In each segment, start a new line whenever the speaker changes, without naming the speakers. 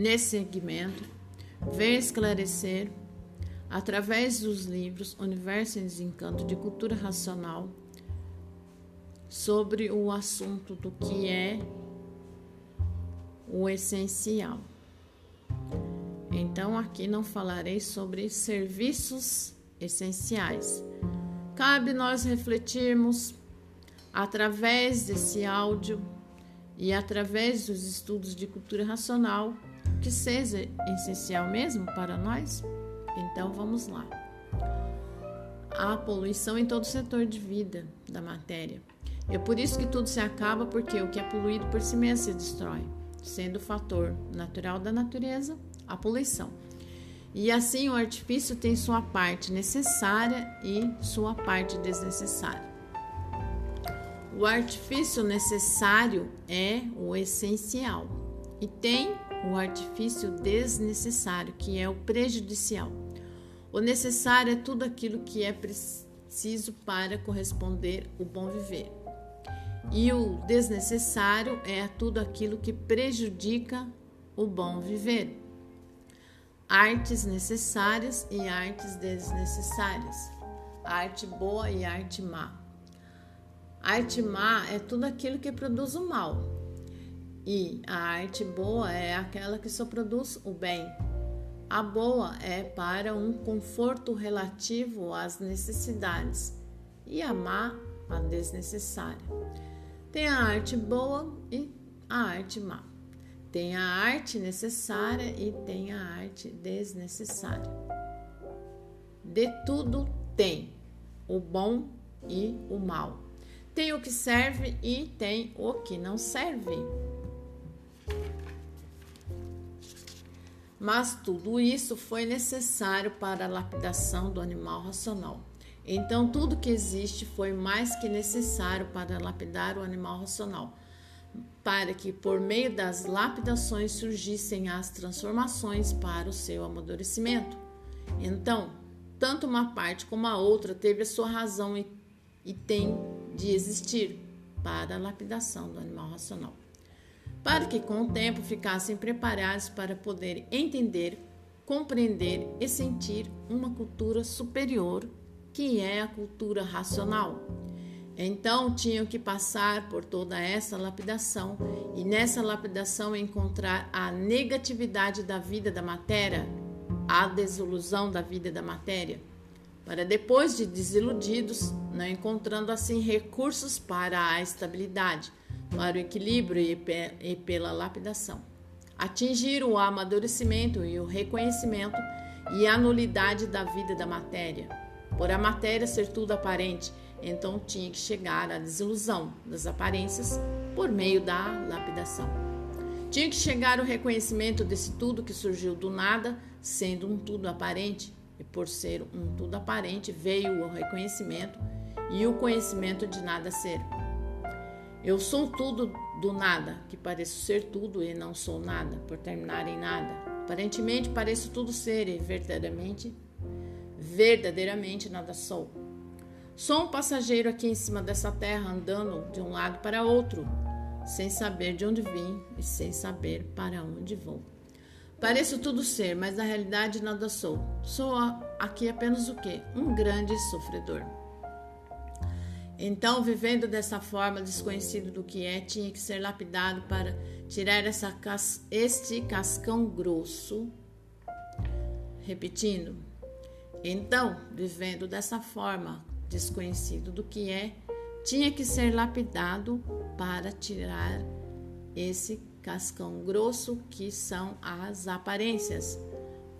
nesse segmento, vem esclarecer, através dos livros Universo em Desencanto de Cultura Racional, sobre o assunto do que é o essencial. Então, aqui não falarei sobre serviços essenciais. Cabe nós refletirmos através desse áudio e através dos estudos de cultura racional que seja essencial mesmo para nós? Então vamos lá. Há poluição em todo o setor de vida da matéria. É por isso que tudo se acaba, porque o que é poluído por si mesmo se destrói, sendo o fator natural da natureza a poluição. E assim o artifício tem sua parte necessária e sua parte desnecessária. O artifício necessário é o essencial e tem o artifício desnecessário, que é o prejudicial. O necessário é tudo aquilo que é preciso para corresponder o bom viver. E o desnecessário é tudo aquilo que prejudica o bom viver. Artes necessárias e artes desnecessárias. Arte boa e arte má. Arte má é tudo aquilo que produz o mal. E a arte boa é aquela que só produz o bem. A boa é para um conforto relativo às necessidades e a má a desnecessária. Tem a arte boa e a arte má. Tem a arte necessária e tem a arte desnecessária. De tudo tem o bom e o mal. Tem o que serve e tem o que não serve. Mas tudo isso foi necessário para a lapidação do animal racional. Então, tudo que existe foi mais que necessário para lapidar o animal racional, para que por meio das lapidações surgissem as transformações para o seu amadurecimento. Então, tanto uma parte como a outra teve a sua razão e, e tem de existir para a lapidação do animal racional para que com o tempo ficassem preparados para poder entender, compreender e sentir uma cultura superior, que é a cultura racional. Então tinham que passar por toda essa lapidação e nessa lapidação encontrar a negatividade da vida da matéria, a desilusão da vida da matéria, para depois de desiludidos, não encontrando assim recursos para a estabilidade, para o equilíbrio e, pela lapidação. Atingir o amadurecimento e o reconhecimento e a nulidade da vida da matéria. Por a matéria ser tudo aparente, então tinha que chegar à desilusão das aparências por meio da lapidação. Tinha que chegar o reconhecimento desse tudo que surgiu do nada, sendo um tudo aparente, e por ser um tudo aparente veio o reconhecimento e o conhecimento de nada ser. Eu sou tudo do nada, que pareço ser tudo e não sou nada, por terminar em nada. Aparentemente pareço tudo ser e verdadeiramente, verdadeiramente nada sou. Sou um passageiro aqui em cima dessa terra, andando de um lado para outro, sem saber de onde vim e sem saber para onde vou. Pareço tudo ser, mas na realidade nada sou. Sou aqui apenas o quê? Um grande sofredor. Então, vivendo dessa forma, desconhecido do que é, tinha que ser lapidado para tirar essa, este cascão grosso. Repetindo. Então, vivendo dessa forma, desconhecido do que é, tinha que ser lapidado para tirar esse cascão grosso que são as aparências,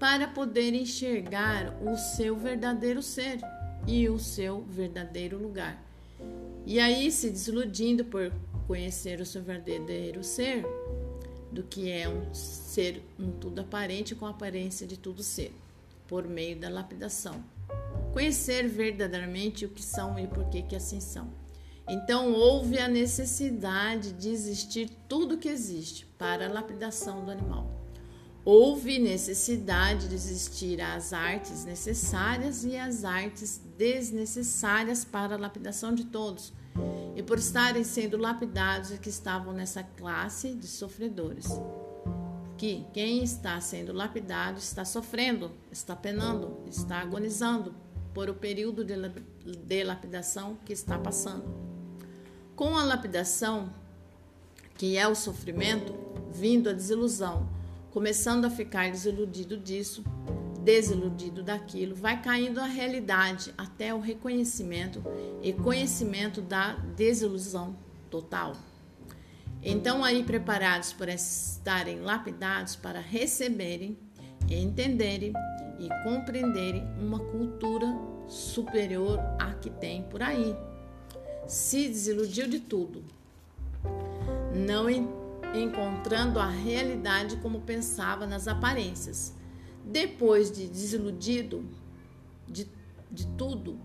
para poder enxergar o seu verdadeiro ser e o seu verdadeiro lugar. E aí, se desiludindo por conhecer o seu verdadeiro ser, do que é um ser um tudo aparente com a aparência de tudo ser, por meio da lapidação. Conhecer verdadeiramente o que são e por que, que assim são. Então houve a necessidade de existir tudo que existe para a lapidação do animal. Houve necessidade de existir as artes necessárias e as artes desnecessárias para a lapidação de todos, e por estarem sendo lapidados é que estavam nessa classe de sofredores. que quem está sendo lapidado está sofrendo, está penando, está agonizando por o período de lapidação que está passando. Com a lapidação, que é o sofrimento, vindo a desilusão, começando a ficar desiludido disso, desiludido daquilo, vai caindo a realidade até o reconhecimento e conhecimento da desilusão total. Então, aí preparados para estarem lapidados para receberem, entenderem e compreenderem uma cultura superior à que tem por aí. Se desiludiu de tudo, não encontrando a realidade como pensava nas aparências. Depois de desiludido de, de tudo,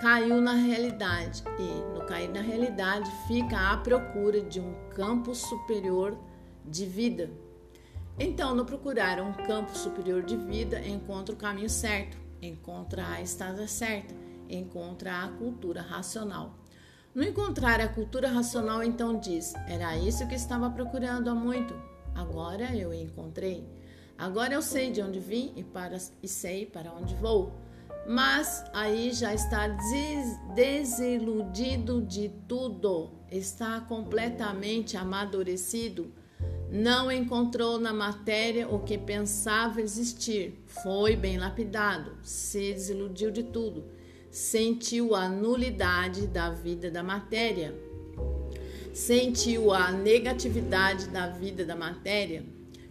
caiu na realidade e, no cair na realidade, fica à procura de um campo superior de vida. Então, no procurar um campo superior de vida, encontra o caminho certo, encontra a estrada certa, encontra a cultura racional. No encontrar a cultura racional, então diz: Era isso que estava procurando há muito. Agora eu encontrei. Agora eu sei de onde vim e, para, e sei para onde vou. Mas aí já está desiludido de tudo, está completamente amadurecido, não encontrou na matéria o que pensava existir, foi bem lapidado, se desiludiu de tudo, sentiu a nulidade da vida da matéria, sentiu a negatividade da vida da matéria,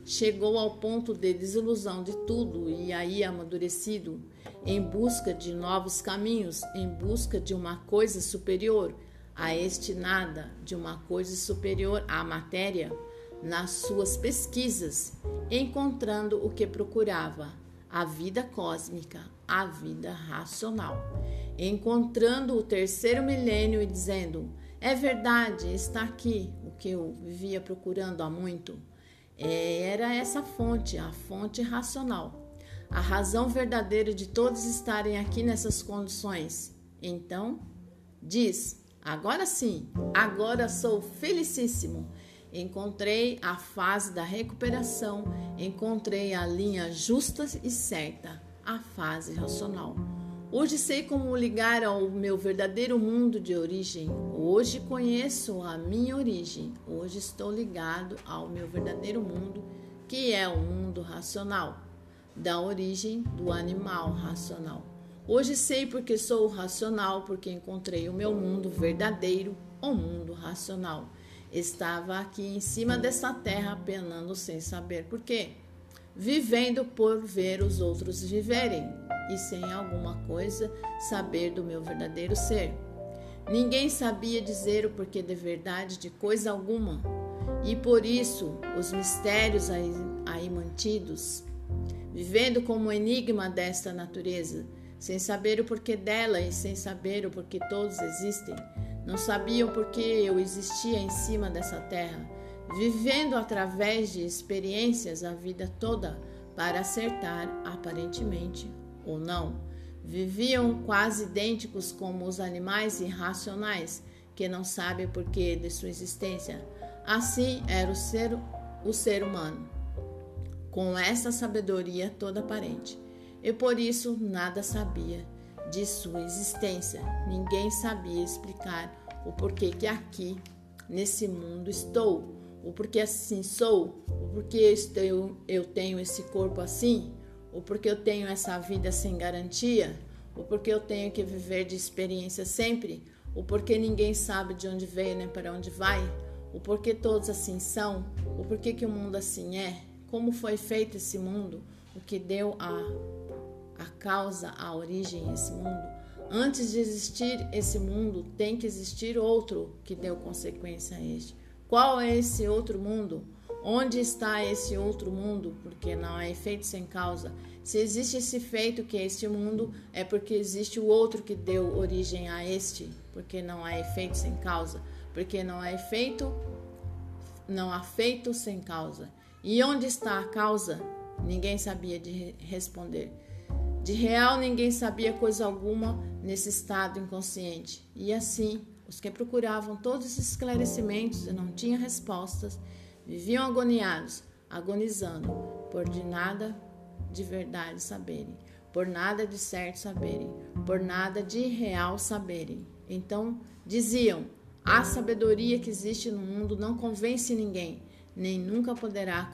chegou ao ponto de desilusão de tudo e aí amadurecido em busca de novos caminhos, em busca de uma coisa superior a este nada, de uma coisa superior à matéria, nas suas pesquisas, encontrando o que procurava, a vida cósmica, a vida racional, encontrando o terceiro milênio e dizendo: é verdade, está aqui o que eu vivia procurando há muito. Era essa fonte, a fonte racional a razão verdadeira de todos estarem aqui nessas condições. Então, diz: agora sim, agora sou felicíssimo. Encontrei a fase da recuperação, encontrei a linha justa e certa, a fase racional. Hoje sei como ligar ao meu verdadeiro mundo de origem. Hoje conheço a minha origem. Hoje estou ligado ao meu verdadeiro mundo, que é o mundo racional da origem do animal racional. Hoje sei porque sou racional, porque encontrei o meu mundo verdadeiro, o mundo racional. Estava aqui em cima dessa terra penando sem saber por quê. Vivendo por ver os outros viverem e sem alguma coisa saber do meu verdadeiro ser. Ninguém sabia dizer o porquê de verdade de coisa alguma, e por isso os mistérios aí, aí mantidos vivendo como enigma desta natureza, sem saber o porquê dela e sem saber o porquê todos existem. Não sabiam porquê eu existia em cima dessa terra, vivendo através de experiências a vida toda para acertar aparentemente ou não. Viviam quase idênticos como os animais irracionais que não sabem o porquê de sua existência. Assim era o ser, o ser humano com essa sabedoria toda aparente. E por isso nada sabia de sua existência. Ninguém sabia explicar o porquê que aqui, nesse mundo, estou, o porquê assim sou, o porquê estou, eu tenho esse corpo assim, o porquê eu tenho essa vida sem garantia, o porquê eu tenho que viver de experiência sempre, o porquê ninguém sabe de onde veio nem para onde vai, o porquê todos assim são, o porquê que o mundo assim é, como foi feito esse mundo, o que deu a, a causa, a origem a esse mundo. Antes de existir esse mundo, tem que existir outro que deu consequência a este. Qual é esse outro mundo? Onde está esse outro mundo? Porque não é efeito sem causa. Se existe esse feito que é este mundo, é porque existe o outro que deu origem a este, porque não há efeito sem causa. Porque não há efeito, não há feito sem causa. E onde está a causa? Ninguém sabia de responder. De real, ninguém sabia coisa alguma nesse estado inconsciente. E assim, os que procuravam todos os esclarecimentos e não tinham respostas, viviam agoniados, agonizando, por de nada de verdade saberem, por nada de certo saberem, por nada de real saberem. Então diziam: a sabedoria que existe no mundo não convence ninguém, nem nunca poderá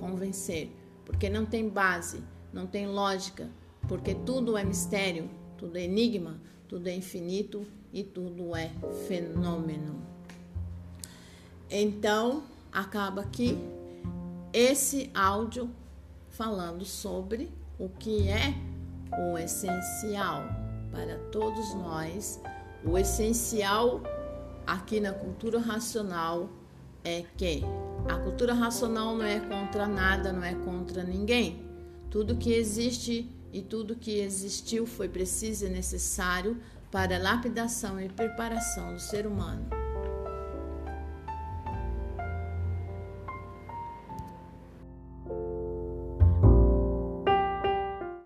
convencer, porque não tem base, não tem lógica, porque tudo é mistério, tudo é enigma, tudo é infinito e tudo é fenômeno. Então, acaba aqui esse áudio falando sobre o que é o essencial para todos nós. O essencial aqui na cultura racional é que a cultura racional não é contra nada, não é contra ninguém. Tudo que existe e tudo que existiu foi preciso e necessário para a lapidação e preparação do ser humano.